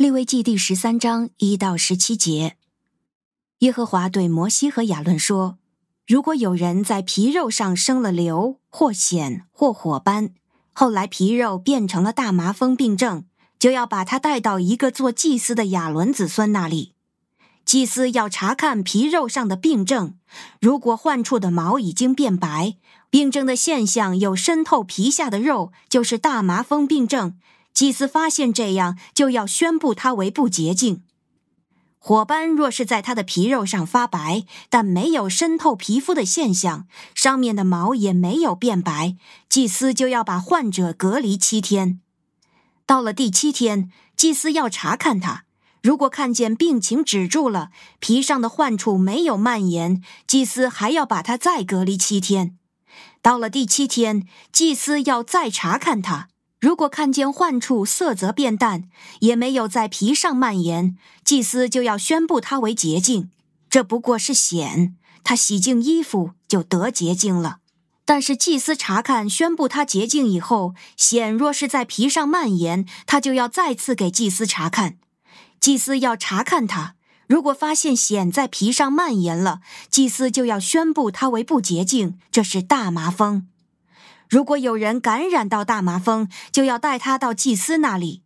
利未记第十三章一到十七节，耶和华对摩西和亚伦说：“如果有人在皮肉上生了瘤或癣或火斑，后来皮肉变成了大麻风病症，就要把他带到一个做祭司的亚伦子孙那里。祭司要查看皮肉上的病症，如果患处的毛已经变白，病症的现象有渗透皮下的肉，就是大麻风病症。”祭司发现这样，就要宣布他为不洁净。火斑若是在他的皮肉上发白，但没有渗透皮肤的现象，上面的毛也没有变白，祭司就要把患者隔离七天。到了第七天，祭司要查看他，如果看见病情止住了，皮上的患处没有蔓延，祭司还要把他再隔离七天。到了第七天，祭司要再查看他。如果看见患处色泽变淡，也没有在皮上蔓延，祭司就要宣布他为洁净。这不过是癬，他洗净衣服就得洁净了。但是祭司查看宣布他洁净以后，癬若是在皮上蔓延，他就要再次给祭司查看。祭司要查看他，如果发现癬在皮上蔓延了，祭司就要宣布他为不洁净，这是大麻风。如果有人感染到大麻风，就要带他到祭司那里。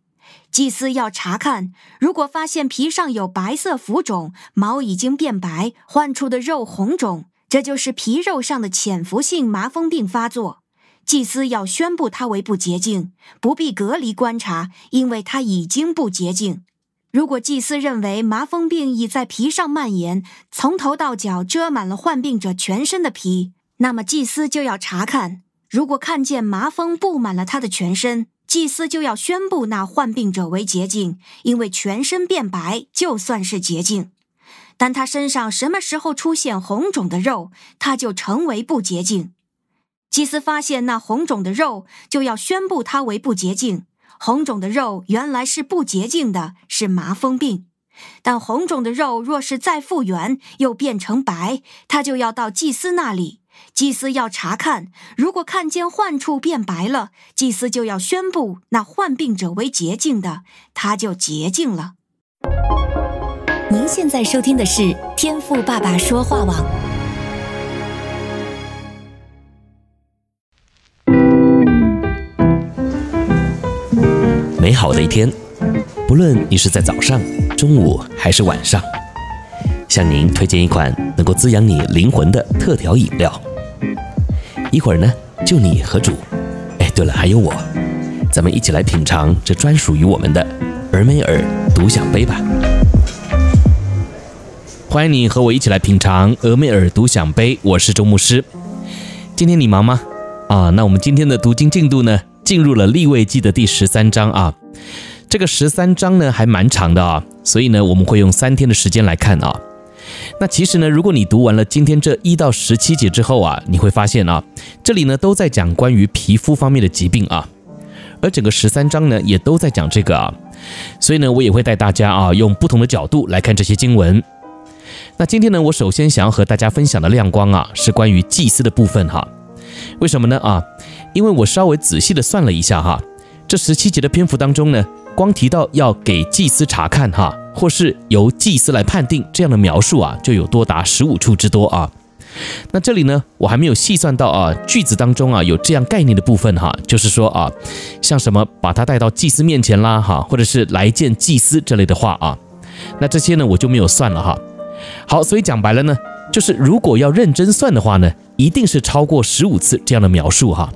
祭司要查看，如果发现皮上有白色浮肿，毛已经变白，患处的肉红肿，这就是皮肉上的潜伏性麻风病发作。祭司要宣布他为不洁净，不必隔离观察，因为他已经不洁净。如果祭司认为麻风病已在皮上蔓延，从头到脚遮满了患病者全身的皮，那么祭司就要查看。如果看见麻风布满了他的全身，祭司就要宣布那患病者为洁净，因为全身变白就算是洁净。但他身上什么时候出现红肿的肉，他就成为不洁净。祭司发现那红肿的肉，就要宣布他为不洁净。红肿的肉原来是不洁净的，是麻风病。但红肿的肉若是再复原，又变成白，他就要到祭司那里。祭司要查看，如果看见患处变白了，祭司就要宣布那患病者为洁净的，他就洁净了。您现在收听的是天赋爸爸说话网。美好的一天，不论你是在早上、中午还是晚上，向您推荐一款能够滋养你灵魂的特调饮料。一会儿呢，就你和主，哎，对了，还有我，咱们一起来品尝这专属于我们的俄梅尔独享杯吧。欢迎你和我一起来品尝俄美尔独享杯，我是周牧师。今天你忙吗？啊，那我们今天的读经进度呢，进入了立位记的第十三章啊。这个十三章呢还蛮长的啊，所以呢我们会用三天的时间来看啊。那其实呢，如果你读完了今天这一到十七节之后啊，你会发现啊，这里呢都在讲关于皮肤方面的疾病啊，而整个十三章呢也都在讲这个啊，所以呢，我也会带大家啊用不同的角度来看这些经文。那今天呢，我首先想要和大家分享的亮光啊，是关于祭司的部分哈。为什么呢啊？因为我稍微仔细的算了一下哈，这十七节的篇幅当中呢，光提到要给祭司查看哈。或是由祭司来判定这样的描述啊，就有多达十五处之多啊。那这里呢，我还没有细算到啊，句子当中啊有这样概念的部分哈，就是说啊，像什么把他带到祭司面前啦哈，或者是来见祭司这类的话啊，那这些呢我就没有算了哈。好，所以讲白了呢，就是如果要认真算的话呢，一定是超过十五次这样的描述哈。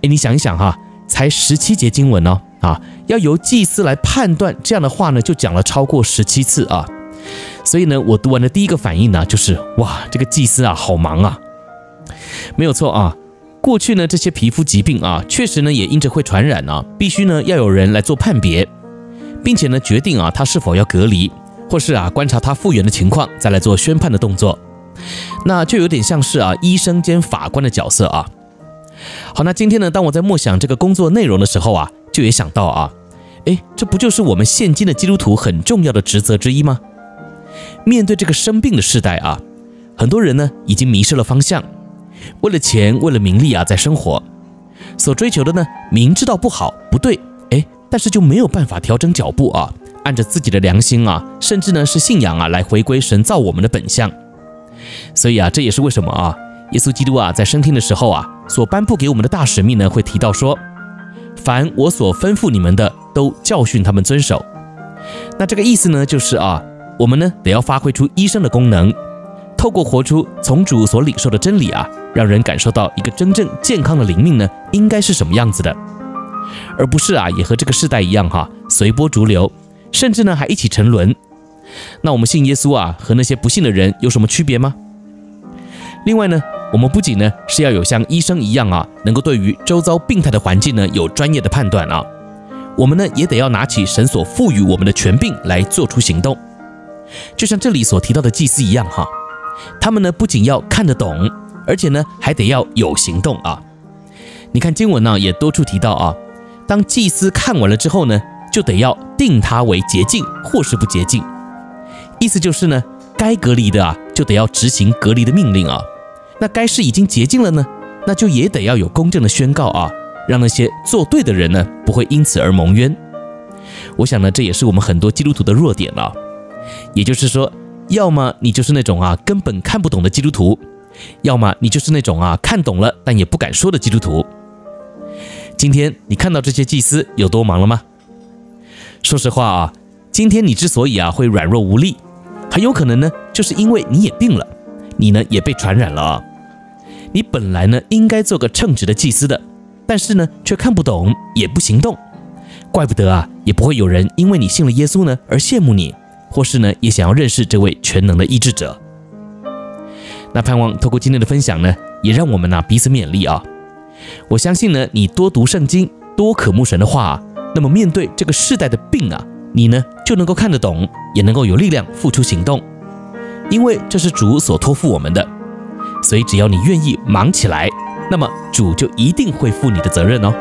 诶，你想一想哈，才十七节经文哦。啊，要由祭司来判断这样的话呢，就讲了超过十七次啊。所以呢，我读完的第一个反应呢，就是哇，这个祭司啊，好忙啊。没有错啊，过去呢，这些皮肤疾病啊，确实呢，也因着会传染啊，必须呢要有人来做判别，并且呢决定啊他是否要隔离，或是啊观察他复原的情况，再来做宣判的动作。那就有点像是啊医生兼法官的角色啊。好，那今天呢，当我在默想这个工作内容的时候啊。就也想到啊，哎，这不就是我们现今的基督徒很重要的职责之一吗？面对这个生病的时代啊，很多人呢已经迷失了方向，为了钱，为了名利啊，在生活，所追求的呢，明知道不好不对，哎，但是就没有办法调整脚步啊，按着自己的良心啊，甚至呢是信仰啊，来回归神造我们的本相。所以啊，这也是为什么啊，耶稣基督啊在升天的时候啊，所颁布给我们的大使命呢，会提到说，凡我所吩咐你们的，都教训他们遵守。那这个意思呢，就是啊，我们呢得要发挥出医生的功能。透过活出从主所领受的真理啊，让人感受到一个真正健康的灵命呢，应该是什么样子的，而不是啊，也和这个世代一样哈，随波逐流，甚至呢还一起沉沦。那我们信耶稣啊，和那些不信的人有什么区别吗？另外呢，我们不仅呢是要有像医生一样啊，能够对于周遭病态的环境呢有专业的判断啊，我们呢也得要拿起神所赋予我们的权柄来做出行动，就像这里所提到的祭司一样哈。他们呢，不仅要看得懂，而且呢，还得要有行动啊！你看经文呢，也多处提到啊，当祭司看完了之后呢，就得要定他为洁净或是不洁净，意思就是呢，该隔离的啊，就得要执行隔离的命令啊。那该是已经洁净了呢，那就也得要有公正的宣告啊，让那些做对的人呢，不会因此而蒙冤。我想呢，这也是我们很多基督徒的弱点啊，也就是说。要么你就是那种啊根本看不懂的基督徒，要么你就是那种啊看懂了但也不敢说的基督徒。今天你看到这些祭司有多忙了吗？说实话啊，今天你之所以啊会软弱无力，很有可能呢就是因为你也病了，你呢也被传染了啊。你本来呢应该做个称职的祭司的，但是呢却看不懂也不行动，怪不得啊也不会有人因为你信了耶稣呢而羡慕你。或是呢，也想要认识这位全能的医治者。那盼望透过今天的分享呢，也让我们呢、彼此勉励啊。我相信呢，你多读圣经，多渴慕神的话、那么面对这个世代的病啊，你呢就能够看得懂，也能够有力量付出行动。因为这是主所托付我们的，所以只要你愿意忙起来，那么主就一定会负你的责任哦。